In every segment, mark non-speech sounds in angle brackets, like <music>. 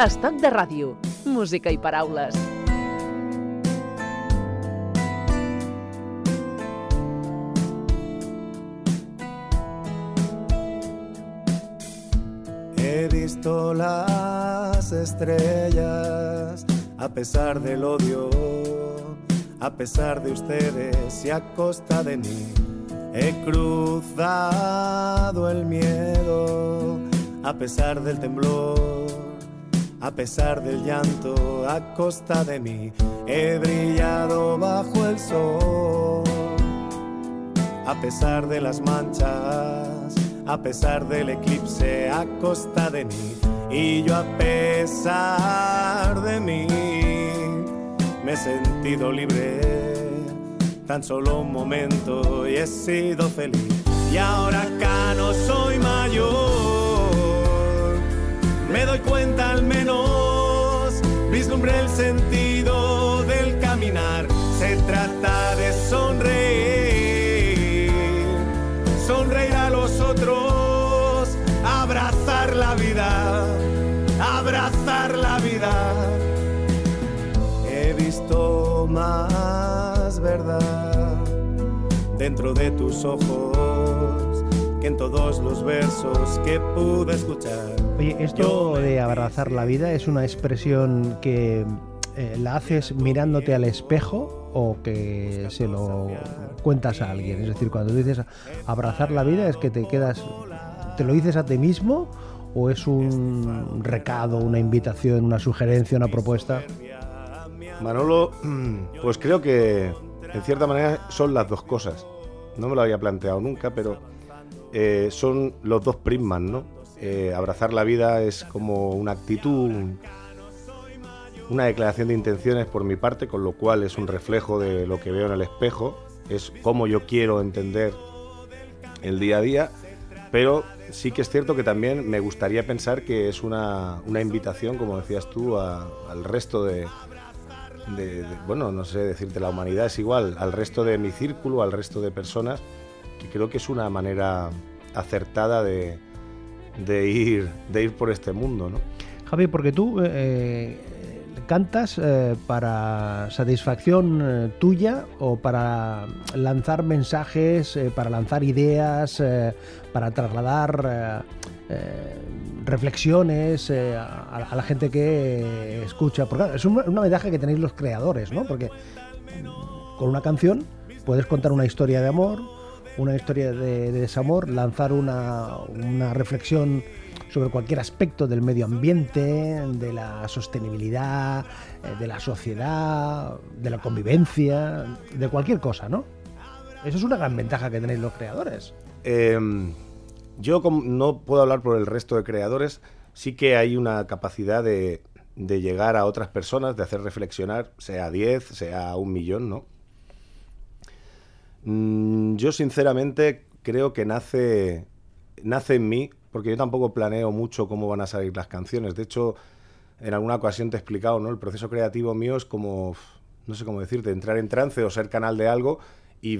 Estoc de música i paraules. He visto las estrellas a pesar del odio, a pesar de ustedes y a costa de mí. He cruzado el miedo a pesar del temblor, a pesar del llanto, a costa de mí. He brillado bajo el sol, a pesar de las manchas, a pesar del eclipse, a costa de mí. Y yo a pesar de mí me he sentido libre, tan solo un momento y he sido feliz. Y ahora acá no soy mayor, me doy cuenta al menos, vislumbré el sentido del caminar. Se trata de sonreír, sonreír a los otros, abrazar la vida, abrazar la vida. He visto más verdad dentro de tus ojos que en todos los versos que pude escuchar. Oye, esto de abrazar la vida es una expresión que eh, la haces mirándote al espejo o que se lo cuentas a alguien. Es decir, cuando dices abrazar la vida es que te quedas, te lo dices a ti mismo o es un recado, una invitación, una sugerencia, una propuesta. Manolo, <clears throat> pues creo que en cierta manera son las dos cosas. No me lo había planteado nunca, pero eh, son los dos prismas, ¿no? Eh, abrazar la vida es como una actitud, una declaración de intenciones por mi parte, con lo cual es un reflejo de lo que veo en el espejo, es cómo yo quiero entender el día a día, pero sí que es cierto que también me gustaría pensar que es una, una invitación, como decías tú, al resto de, de- de- bueno, no sé decirte, la humanidad es igual, al resto de mi círculo, al resto de personas, que creo que es una manera acertada de, de ir, de ir por este mundo, ¿no? Javi, porque tú eh, cantas eh, para satisfacción eh, tuya o para lanzar mensajes, eh, para lanzar ideas, eh, para trasladar eh, eh, reflexiones eh, a, la gente que eh, escucha. Porque es una, una ventaja que tenéis los creadores, ¿no? Porque con una canción puedes contar una historia de amor, una historia de, de desamor, lanzar una, una reflexión sobre cualquier aspecto del medio ambiente, de la sostenibilidad, eh, de la sociedad, de la convivencia, de cualquier cosa, ¿no? Eso es una gran ventaja que tenéis los creadores. Eh, yo no puedo hablar por el resto de creadores, sí que hay una capacidad de, de llegar a otras personas, de hacer reflexionar, sea 10, sea un millón, ¿no? Mm, yo sinceramente creo que nace, nace en mí, porque yo tampoco planeo mucho cómo van a salir las canciones. De hecho, en alguna ocasión te he explicado, ¿no? El proceso creativo mío es como, no sé cómo decirte, entrar en trance o ser canal de algo y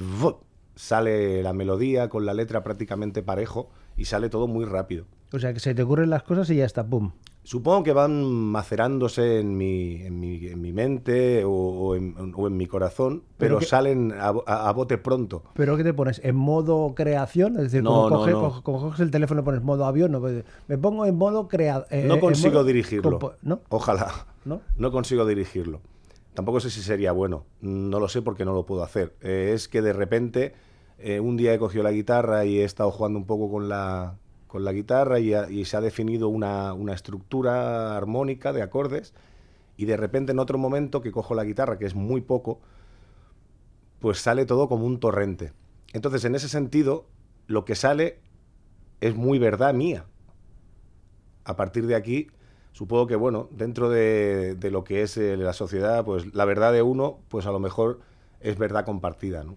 sale la melodía con la letra prácticamente parejo y sale todo muy rápido. O sea, que se te ocurren las cosas y ya está, ¡pum! Supongo que van macerándose en mi, en mi, en mi mente o, o en, o en mi corazón, Pero pero, que- salen a, a- a bote pronto. ¿Pero qué te pones? ¿En modo creación? Es decir, No, como, no, no. coges el teléfono y pones modo avión, no, Pues, me pongo en modo creación. no consigo dirigirlo. ¿No? Ojalá. ¿No? No consigo dirigirlo. Tampoco sé si sería bueno. No lo sé porque no lo puedo hacer. Eh, es que de repente eh, un día he cogido la guitarra y he estado jugando un poco con la, con la guitarra y, se ha definido una, una estructura armónica de acordes y de repente en otro momento que cojo la guitarra, que es muy poco, pues sale todo como un torrente. Entonces, en ese sentido, lo que sale es muy verdad mía. A partir de aquí, supongo que, bueno, dentro de, de lo que es eh, la sociedad, pues la verdad de uno, pues a lo mejor es verdad compartida, ¿no?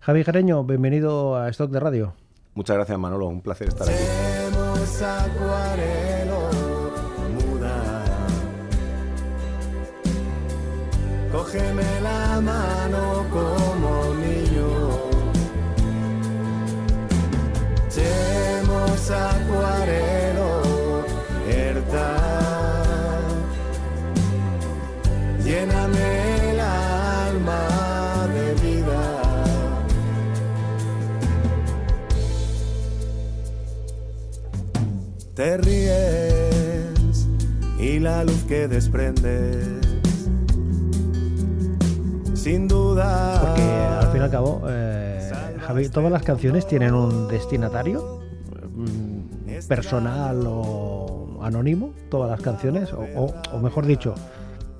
Javi Jareño, bienvenido a Stock de Radio. Muchas gracias, Manolo. Un placer estar aquí. Cógeme la mano que desprendes. Sin duda. Porque al fin y al cabo, eh, Javi, todas las canciones tienen un destinatario mm, personal o anónimo, todas las canciones, o, o- o mejor dicho,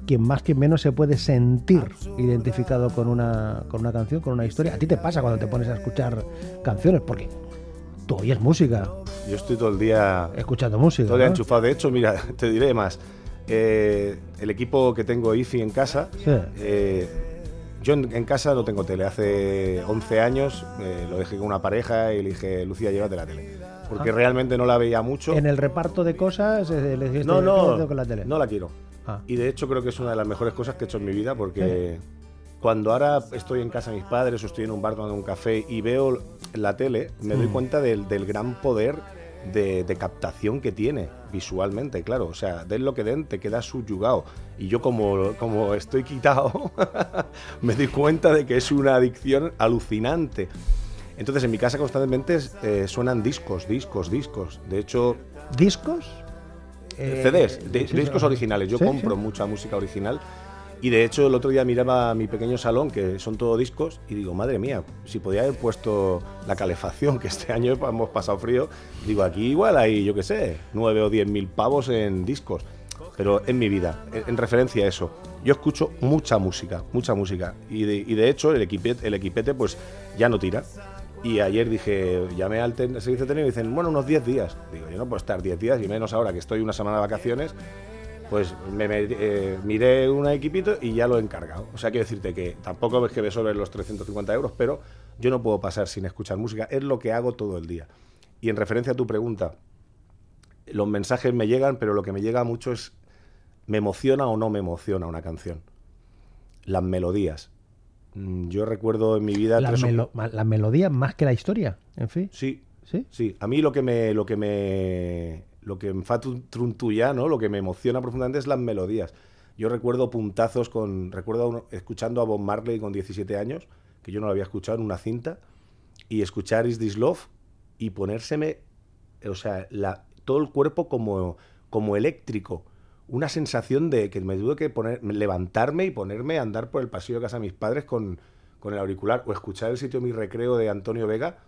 quien más quien menos se puede sentir identificado con una, con una canción, con una historia. A ti te pasa cuando te pones a escuchar canciones, porque tú oyes música, Yo estoy todo el día escuchando música. Todo el día ¿no? enchufado. De hecho, mira, <laughs> te diré más. Eh, el equipo que tengo IFI en casa, Sí. eh, yo en, en casa no tengo tele. Hace 11 años eh, lo dejé con una pareja y le dije, Lucía, llévate la tele. Porque Ah. realmente no la veía mucho. En el reparto de cosas eh, le dijiste, No, no, "Quédate con la tele. no la quiero. Ah. Y de hecho creo que es una de las mejores cosas que he hecho en mi vida porque cuando ahora estoy en casa de mis padres o estoy en un bar tomando un café y veo la tele, me doy Mm. cuenta del, del gran poder de, de captación que tiene visualmente, claro. O sea, den lo que den, te quedas subyugado. Y yo como, como estoy quitado, <laughs> me doy cuenta de que es una adicción alucinante. Entonces en mi casa constantemente eh, suenan discos, discos, discos. De hecho, ¿Discos? Eh, CDs, sí, discos originales. Yo Sí, compro mucha música original. Y de hecho, el otro día miraba mi pequeño salón, que son todo discos, y digo, madre mía, si podía haber puesto la calefacción, que este año hemos pasado frío, digo, aquí igual hay, yo qué sé, nueve o diez mil pavos en discos. Pero en mi vida, en, en referencia a eso, yo escucho mucha música, mucha música. Y de, y de hecho, el equipete, el equipete, pues ya no tira. Y ayer dije, llamé al servicio técnico y dicen, bueno, unos 10 días. Digo, yo no puedo estar 10 días y menos ahora que estoy una semana de vacaciones. Pues me, me- eh, miré un equipito y ya lo he encargado. O sea, quiero decirte que tampoco es que me sobre los 350 euros, pero yo no puedo pasar sin escuchar música. Es lo que hago todo el día. Y en referencia a tu pregunta, los mensajes me llegan, pero lo que me llega mucho es, ¿me emociona o no me emociona una canción? Las melodías. Mm, Yo recuerdo en mi vida... La, tres o- melo- ma- la melodía más que la historia, en fin. Sí, ¿Sí? Sí, a mí lo que me lo que me lo que ¿no? Lo que me emociona profundamente es las melodías. Yo recuerdo puntazos con recuerdo escuchando a Bob Marley con 17 años, que yo no lo había escuchado en una cinta y escuchar Is This Love y ponérseme o sea, todo el cuerpo como como eléctrico, una sensación de que me tuve que poner levantarme y ponerme a andar por el pasillo de casa de mis padres con con el auricular o escuchar el sitio de mi recreo de Antonio Vega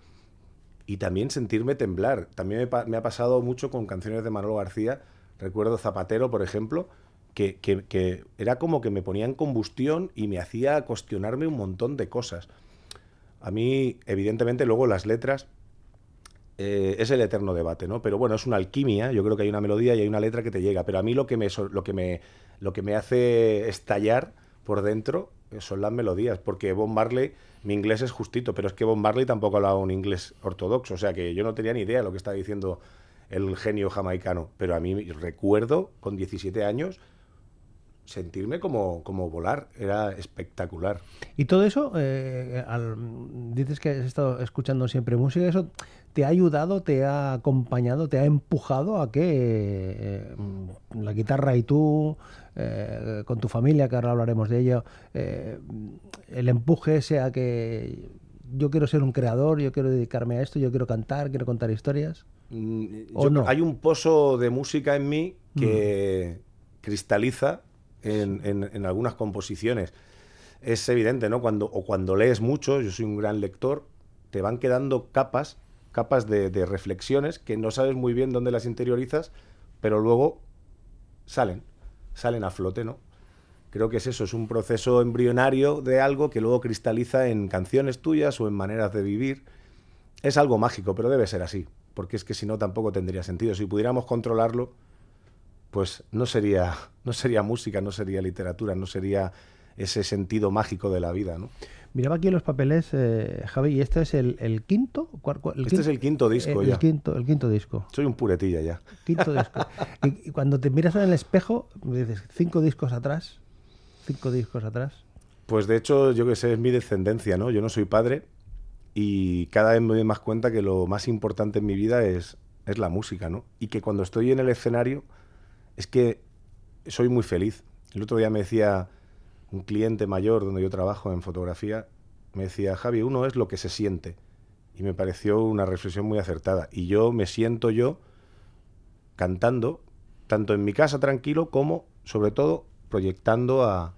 y también sentirme temblar. También me, ha pasado mucho con canciones de Manolo García. Recuerdo Zapatero, por ejemplo, que, que- era como que me ponía en combustión y me hacía cuestionarme un montón de cosas. A mí, evidentemente, luego las letras eh, es el eterno debate, ¿no? Pero bueno, es una alquimia. Yo creo que hay una melodía y hay una letra que te llega. Pero a mí lo que me, lo que me, lo que me hace estallar por dentro son las melodías. Porque Bob Marley, mi inglés es justito, pero es que Bob Marley tampoco hablaba un inglés ortodoxo. O sea que yo no tenía ni idea de lo que estaba diciendo el genio jamaicano. Pero a mí recuerdo, con 17 años, sentirme como, como volar. Era espectacular. Y todo eso, eh, al- dices que has estado escuchando siempre música, ¿eso te ha ayudado, te ha acompañado, te ha empujado a que eh, la guitarra y tú, eh, con tu familia, que ahora hablaremos de ello, el empuje sea que yo quiero ser un creador, yo quiero dedicarme a esto, yo quiero cantar, quiero contar historias? Mm, ¿O yo- no? Hay un pozo de música en mí que cristaliza en, en- algunas composiciones. Es evidente, ¿no? Cuando, o cuando lees mucho, yo soy un gran lector, te van quedando capas, capas de, de reflexiones que no sabes muy bien dónde las interiorizas, pero luego salen, salen a flote, ¿no? Creo que es eso, es un proceso embrionario de algo que luego cristaliza en canciones tuyas o en maneras de vivir. Es algo mágico, pero debe ser así, porque es que si no tampoco tendría sentido. Si pudiéramos controlarlo, pues no sería, <laughs> no sería música, no sería literatura, no sería ese sentido mágico de la vida, ¿no? Miraba aquí en los papeles, eh, Javi, y este es el, el quinto. ¿Cuál- cuál- Este es el quinto disco eh, ya. El quinto, el quinto disco. Soy un puretilla ya. Quinto <laughs> disco. Y, y cuando te miras en el espejo, dices, cinco discos atrás, cinco discos atrás. Pues de hecho, yo que sé, es mi descendencia, ¿no? Yo no soy padre y cada vez me doy más cuenta que lo más importante en mi vida es, es la música, ¿no? Y que cuando estoy en el escenario es que soy muy feliz. El otro día me decía un cliente mayor donde yo trabajo en fotografía, me decía, Javi, uno es lo que se siente. Y me pareció una reflexión muy acertada. Y yo me siento yo cantando, tanto en mi casa tranquilo como, sobre todo, proyectando a,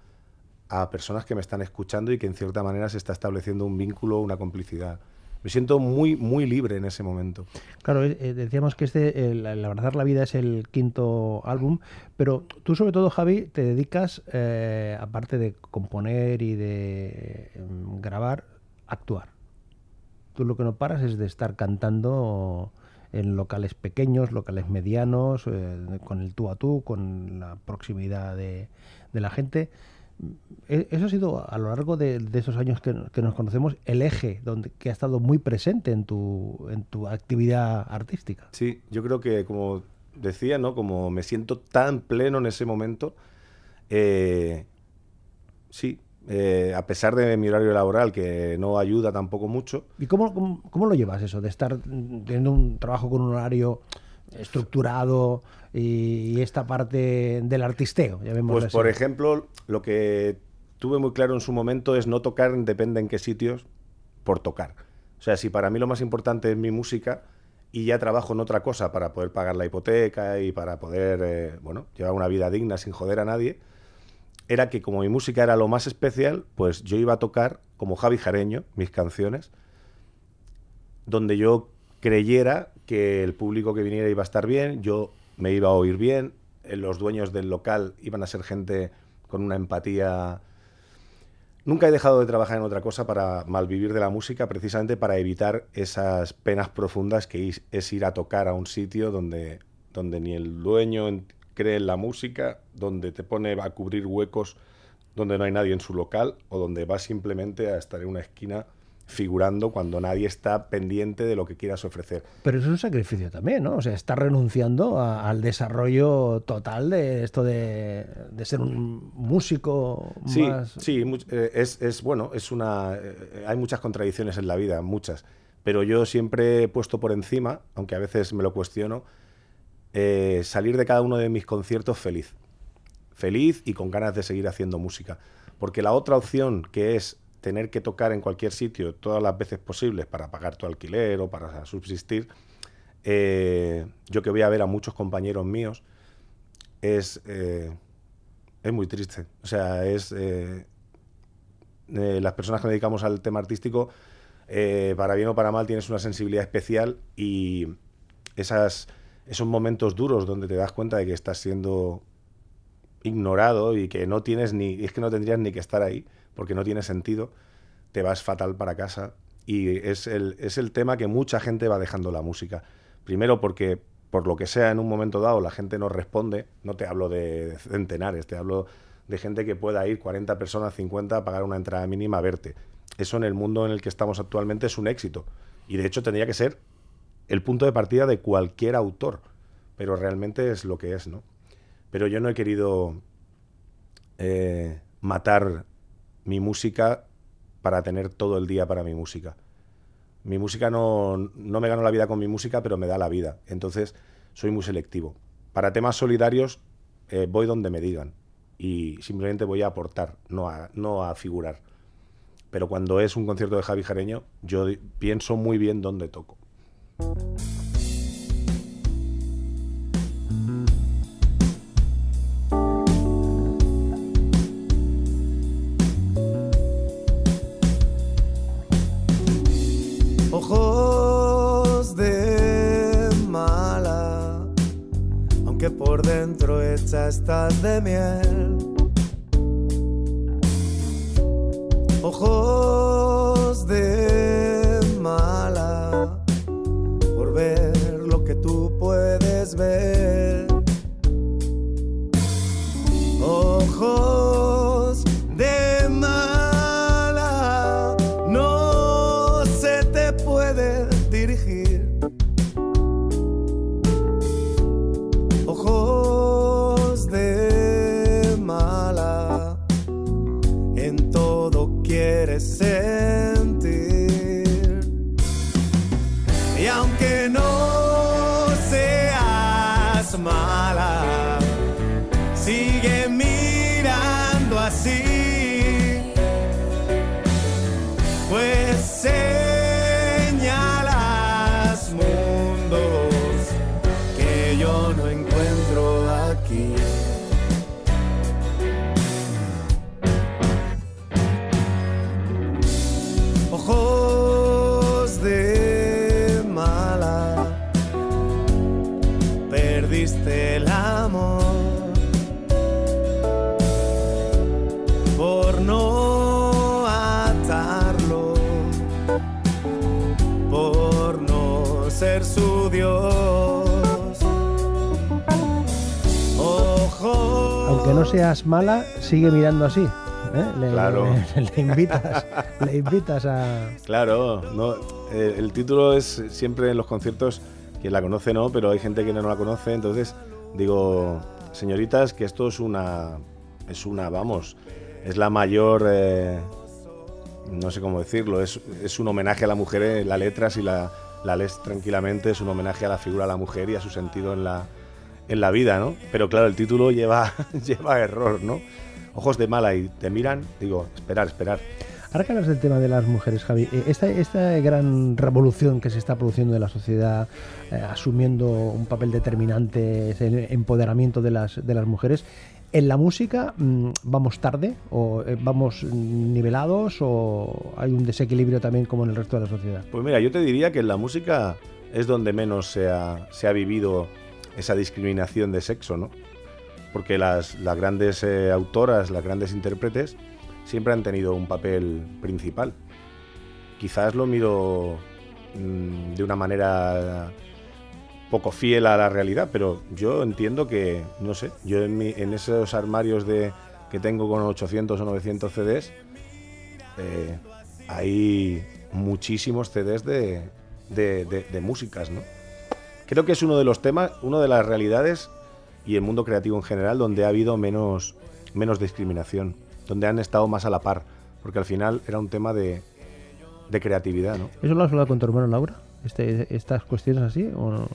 a personas que me están escuchando y que en cierta manera se está estableciendo un vínculo, una complicidad. Me siento muy, muy libre en ese momento. Claro, eh, eh, decíamos que este, el, el, Abrazar la Vida es el quinto álbum, pero tú sobre todo, Javi, te dedicas, eh, aparte de componer y de eh, grabar, actuar. Tú lo que no paras es de estar cantando en locales pequeños, locales medianos, eh, con el tú a tú, con la proximidad de, de la gente. E, eso ha sido a lo largo de, de esos años que, que, nos conocemos el eje donde que ha estado muy presente en tu en tu actividad artística. Sí, yo creo que como decía, ¿no? Como me siento tan pleno en ese momento, eh, sí, eh, a pesar de mi horario laboral que no ayuda tampoco mucho. ¿Y cómo, cómo, cómo lo llevas eso de estar teniendo un trabajo con un horario estructurado y, esta parte del artisteo. Pues así. por ejemplo, lo que tuve muy claro en su momento es no tocar depende en qué sitios por tocar. O sea, si para mí lo más importante es mi música y ya trabajo en otra cosa para poder pagar la hipoteca y para poder, eh, bueno, llevar una vida digna sin joder a nadie, era que como mi música era lo más especial, pues yo iba a tocar como Javi Jareño mis canciones, donde yo creyera que el público que viniera iba a estar bien, yo me iba a oír bien, eh, los dueños del local iban a ser gente con una empatía. Nunca he dejado de trabajar en otra cosa para malvivir de la música, precisamente para evitar esas penas profundas que es ir a tocar a un sitio donde, donde ni el dueño cree en la música, donde te pone a cubrir huecos donde no hay nadie en su local o donde vas simplemente a estar en una esquina figurando cuando nadie está pendiente de lo que quieras ofrecer. Pero eso es un sacrificio también, ¿no? O sea, estás renunciando a, al desarrollo total de esto de, de ser un músico sí, más... Sí, eh, es, es bueno, es una... Eh, hay muchas contradicciones en la vida, muchas. Pero yo siempre he puesto por encima, aunque a veces me lo cuestiono, eh, salir de cada uno de mis conciertos feliz. Feliz y con ganas de seguir haciendo música. Porque la otra opción, que es tener que tocar en cualquier sitio todas las veces posibles para pagar tu alquiler o para subsistir, eh, yo que voy a ver a muchos compañeros míos, es, eh, es muy triste. O sea, es... Eh, las personas que nos dedicamos al tema artístico, para bien o para mal, tienes una sensibilidad especial y esas, esos momentos duros donde te das cuenta de que estás siendo ignorado y que no tienes ni, es que no tendrías ni que estar ahí, porque no tiene sentido, te vas fatal para casa y es el, es el tema que mucha gente va dejando la música. Primero porque por lo que sea en un momento dado la gente no responde, no te hablo de centenares, te hablo de gente que pueda ir 40 personas, 50 a pagar una entrada mínima a verte. Eso en el mundo en el que estamos actualmente es un éxito y de hecho tendría que ser el punto de partida de cualquier autor, pero realmente es lo que es, ¿no? Pero yo no he querido eh, matar mi música para tener todo el día para mi música. Mi música no, no me gano la vida con mi música, pero me da la vida. Entonces soy muy selectivo. Para temas solidarios eh, voy donde me digan y simplemente voy a aportar, no a, no a figurar. Pero cuando es un concierto de Javi Jareño, yo pienso muy bien dónde toco. Hecha estás de miel. No seas mala, sigue mirando así. ¿eh? Le, Claro. <laughs> le- le invitas, le invitas a. Claro, no, eh, el título es siempre en los conciertos, quien la conoce no, pero hay gente que no la conoce, entonces digo, señoritas, que esto es una, es una, vamos, es la mayor, eh, no sé cómo decirlo, es, es un homenaje a la mujer, eh, la letra, si la, la lees tranquilamente, es un homenaje a la figura de la mujer y a su sentido en la, en la vida, ¿no? Pero claro, el título lleva, <laughs> lleva error, ¿no? Ojos de mala y te miran, digo, esperar, esperar. Ahora que hablas del tema de las mujeres, Javi, eh, esta, esta gran revolución que se está produciendo en la sociedad, eh, asumiendo un papel determinante, ese empoderamiento de las, de las mujeres, ¿en la música mm, vamos tarde o eh, vamos nivelados o hay un desequilibrio también como en el resto de la sociedad? Pues mira, yo te diría que en la música es donde menos se ha, se ha vivido esa discriminación de sexo, ¿no? Porque las, las grandes eh, autoras, las grandes intérpretes, siempre han tenido un papel principal. Quizás lo miro mm, de una manera poco fiel a la realidad, pero yo entiendo que, no sé, yo en, mi- en esos armarios de, que tengo con 800 o 900 CDs, eh, hay muchísimos CDs de, de- de- de músicas, ¿no? Creo que es uno de los temas, una de las realidades y el mundo creativo en general donde ha habido menos, menos discriminación, donde han estado más a la par, porque al final era un tema de, de creatividad, ¿no? ¿Eso lo has hablado con tu hermano Laura? Este, ¿Estas cuestiones así? ¿O no?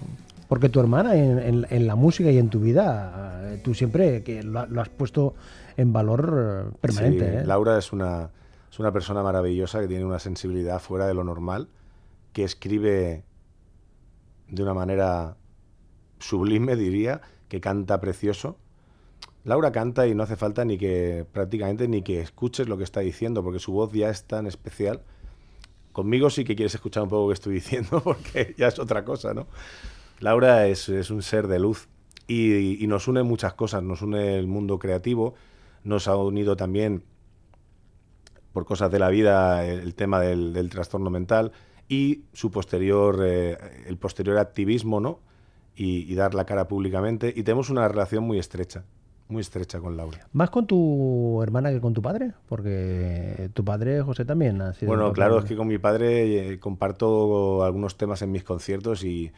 Porque tu hermana en, en- en la música y en tu vida, eh, tú siempre que lo, lo has puesto en valor eh, permanente. Sí, ¿eh? Laura es una, es una persona maravillosa que tiene una sensibilidad fuera de lo normal, que escribe de una manera sublime, diría, que canta precioso. Laura canta y no hace falta ni que prácticamente ni que escuches lo que está diciendo, porque su voz ya es tan especial. Conmigo sí que quieres escuchar un poco lo que estoy diciendo, <laughs> porque ya es otra cosa, ¿no? Laura es, es un ser de luz y, nos une muchas cosas. Nos une el mundo creativo, nos ha unido también por cosas de la vida el, tema del trastorno mental y su posterior, eh, el posterior activismo, ¿no? Y, y dar la cara públicamente. Y tenemos una relación muy estrecha, muy estrecha con Laura. ¿Más con tu hermana que con tu padre? Porque tu padre, José, también ha sido... Bueno, claro, es que con mi padre eh, comparto algunos temas en mis conciertos y,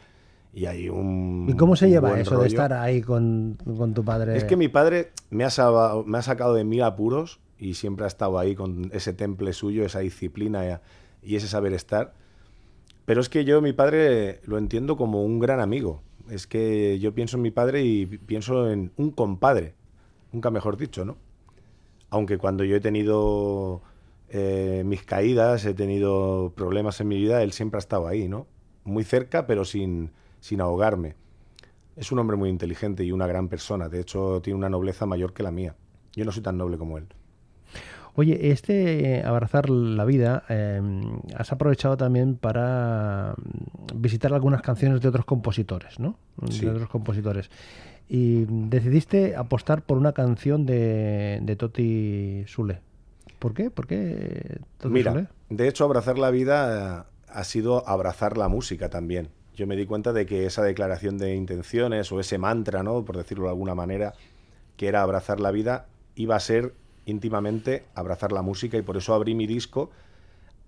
y hay un. ¿Y cómo se lleva eso de rollo. estar ahí con, con tu padre? Es que mi padre me ha, saba- me ha sacado de mil apuros y siempre ha estado ahí con ese temple suyo, esa disciplina y ese saber estar. Pero es que yo, mi padre, lo entiendo como un gran amigo. Es que yo pienso en mi padre y pienso en un compadre, nunca mejor dicho, ¿no? Aunque cuando yo he tenido eh, mis caídas, he tenido problemas en mi vida, él siempre ha estado ahí, ¿no? Muy cerca, pero sin, sin ahogarme. Es un hombre muy inteligente y una gran persona. De hecho, tiene una nobleza mayor que la mía. Yo no soy tan noble como él. Oye, este eh, abrazar la vida, eh, has aprovechado también para mm, visitar algunas canciones de otros compositores, ¿no? Sí. De otros compositores. Y decidiste apostar por una canción de, de Toti Sule. ¿Por qué? ¿Por qué Toti Mira, Sule? de hecho, abrazar la vida eh, ha sido abrazar la música también. Yo me di cuenta de que esa declaración de intenciones o ese mantra, ¿no? Por decirlo de alguna manera, que era abrazar la vida, iba a ser íntimamente abrazar la música y por eso abrí mi disco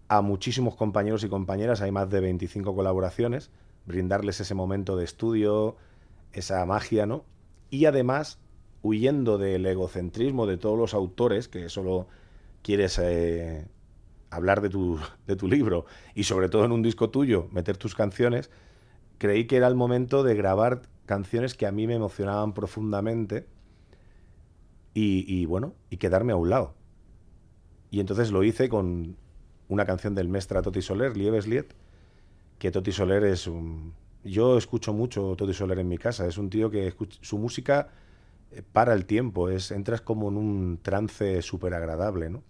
a muchísimos compañeros y compañeras, hay más de 25 colaboraciones, brindarles ese momento de estudio, esa magia, ¿no? Y además, huyendo del egocentrismo de todos los autores, que solo quieres eh, hablar de tu, de tu libro y sobre todo en un disco tuyo, meter tus canciones, creí que era el momento de grabar canciones que a mí me emocionaban profundamente y, bueno, y quedarme a un lado. Y entonces lo hice con una canción del Mestra Toti Soler, Lieves Liet, que Toti Soler es un... Yo escucho mucho Toti Soler en mi casa, es un tío que escuch- su música eh, para el tiempo, es, entras como en un trance súper agradable, ¿no?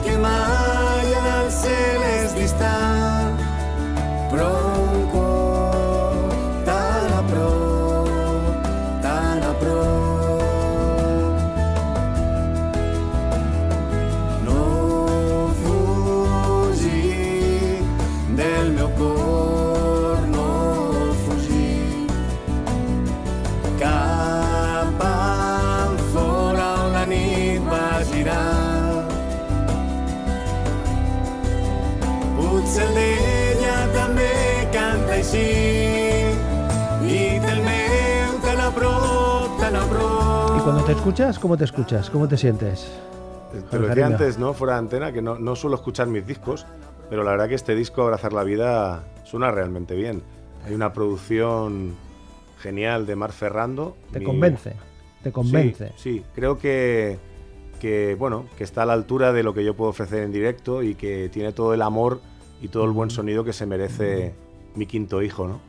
que mai en els cel és distant. Escuchas, ¿cómo te escuchas? ¿Cómo te sientes? Te lo decía antes, ¿no? Fuera de antena, que no, no suelo escuchar mis discos, pero la verdad que este disco, Abrazar la Vida, suena realmente bien. Hay una producción genial de Mar Ferrando. Te convence, te convence. Sí, sí, creo que, que, bueno, que está a la altura de lo que yo puedo ofrecer en directo y que tiene todo el amor y todo el buen sonido que se merece mi quinto hijo, ¿no?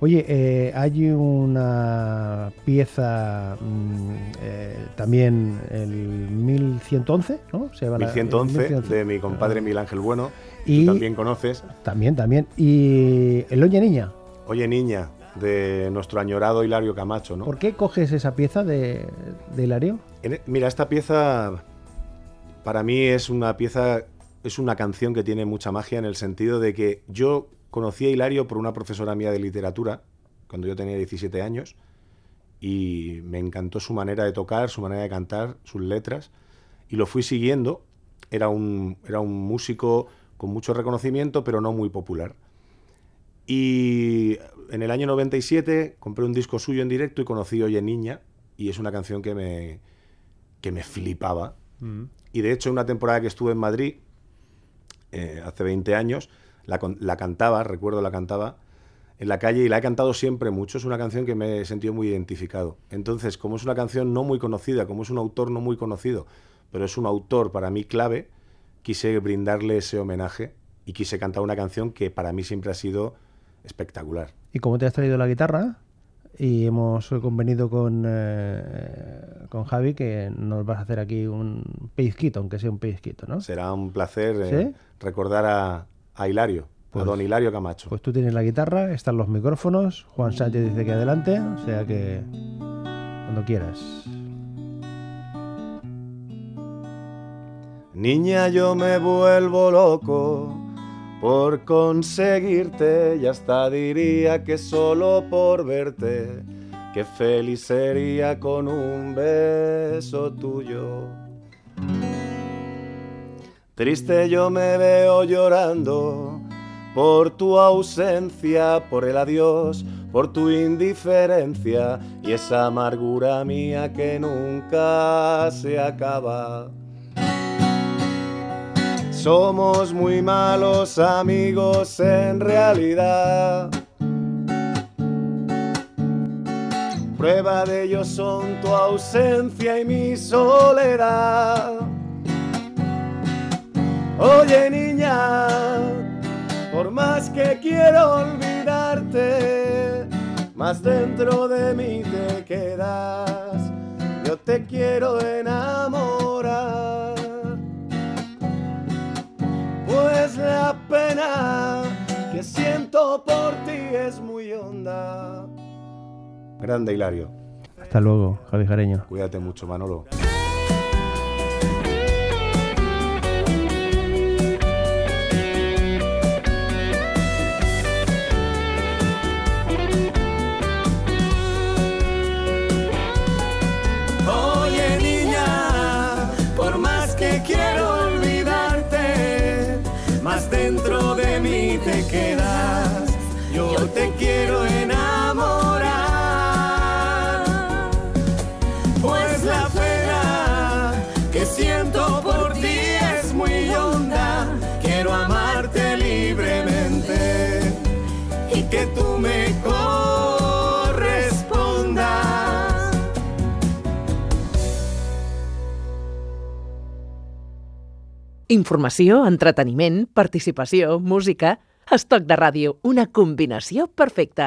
Oye, eh, hay una pieza mm, eh, también, el 1111, ¿no? Se 1111, de mi compadre Miguel Ángel Bueno, y también conoces. También, también. Y el Oye Niña. Oye Niña, de nuestro añorado Hilario Camacho, ¿no? ¿Por qué coges esa pieza de, de Hilario? E, mira, esta pieza para mí es una pieza, es una canción que tiene mucha magia en el sentido de que yo Conocí a Hilario por una profesora mía de literatura, cuando yo tenía 17 años, y me encantó su manera de tocar, su manera de cantar, sus letras, y lo fui siguiendo. Era un, era un músico con mucho reconocimiento, pero no muy popular. Y en el año 97 compré un disco suyo en directo y conocí Oye Niña, y es una canción que me, que me flipaba. Mm. Y de hecho, una temporada que estuve en Madrid, eh, hace 20 años, la, cantaba, recuerdo la cantaba en la calle y la he cantado siempre mucho. Es una canción que me he sentido muy identificado. Entonces, como es una canción no muy conocida, como es un autor no muy conocido, pero es un autor para mí clave, quise brindarle ese homenaje y quise cantar una canción que para mí siempre ha sido espectacular. ¿Y cómo te has traído la guitarra? Y hemos convenido con, eh, con Javi que nos vas a hacer aquí un pellizquito, aunque sea un pellizquito, ¿no? Será un placer eh, recordar a, a Hilario, a pues don Hilario Camacho. Pues tú tienes la guitarra, están los micrófonos, Juan Sánchez dice que adelante, o sea que cuando quieras. Niña, yo me vuelvo loco por conseguirte y hasta diría que solo por verte, que feliz sería con un beso tuyo. Triste yo me veo llorando por tu ausencia, por el adiós, por tu indiferencia y esa amargura mía que nunca se acaba. Somos muy malos amigos en realidad. Prueba de ello son tu ausencia y mi soledad. Oye niña, por más que quiero olvidarte, más dentro de mí te quedas. Yo te quiero enamorar. Pues la pena que siento por ti es muy honda. Grande Hilario. Hasta luego, Javi Jareño. Cuídate mucho, Manolo. Informació, entreteniment, participació, música... Estoc de ràdio, una combinació perfecta.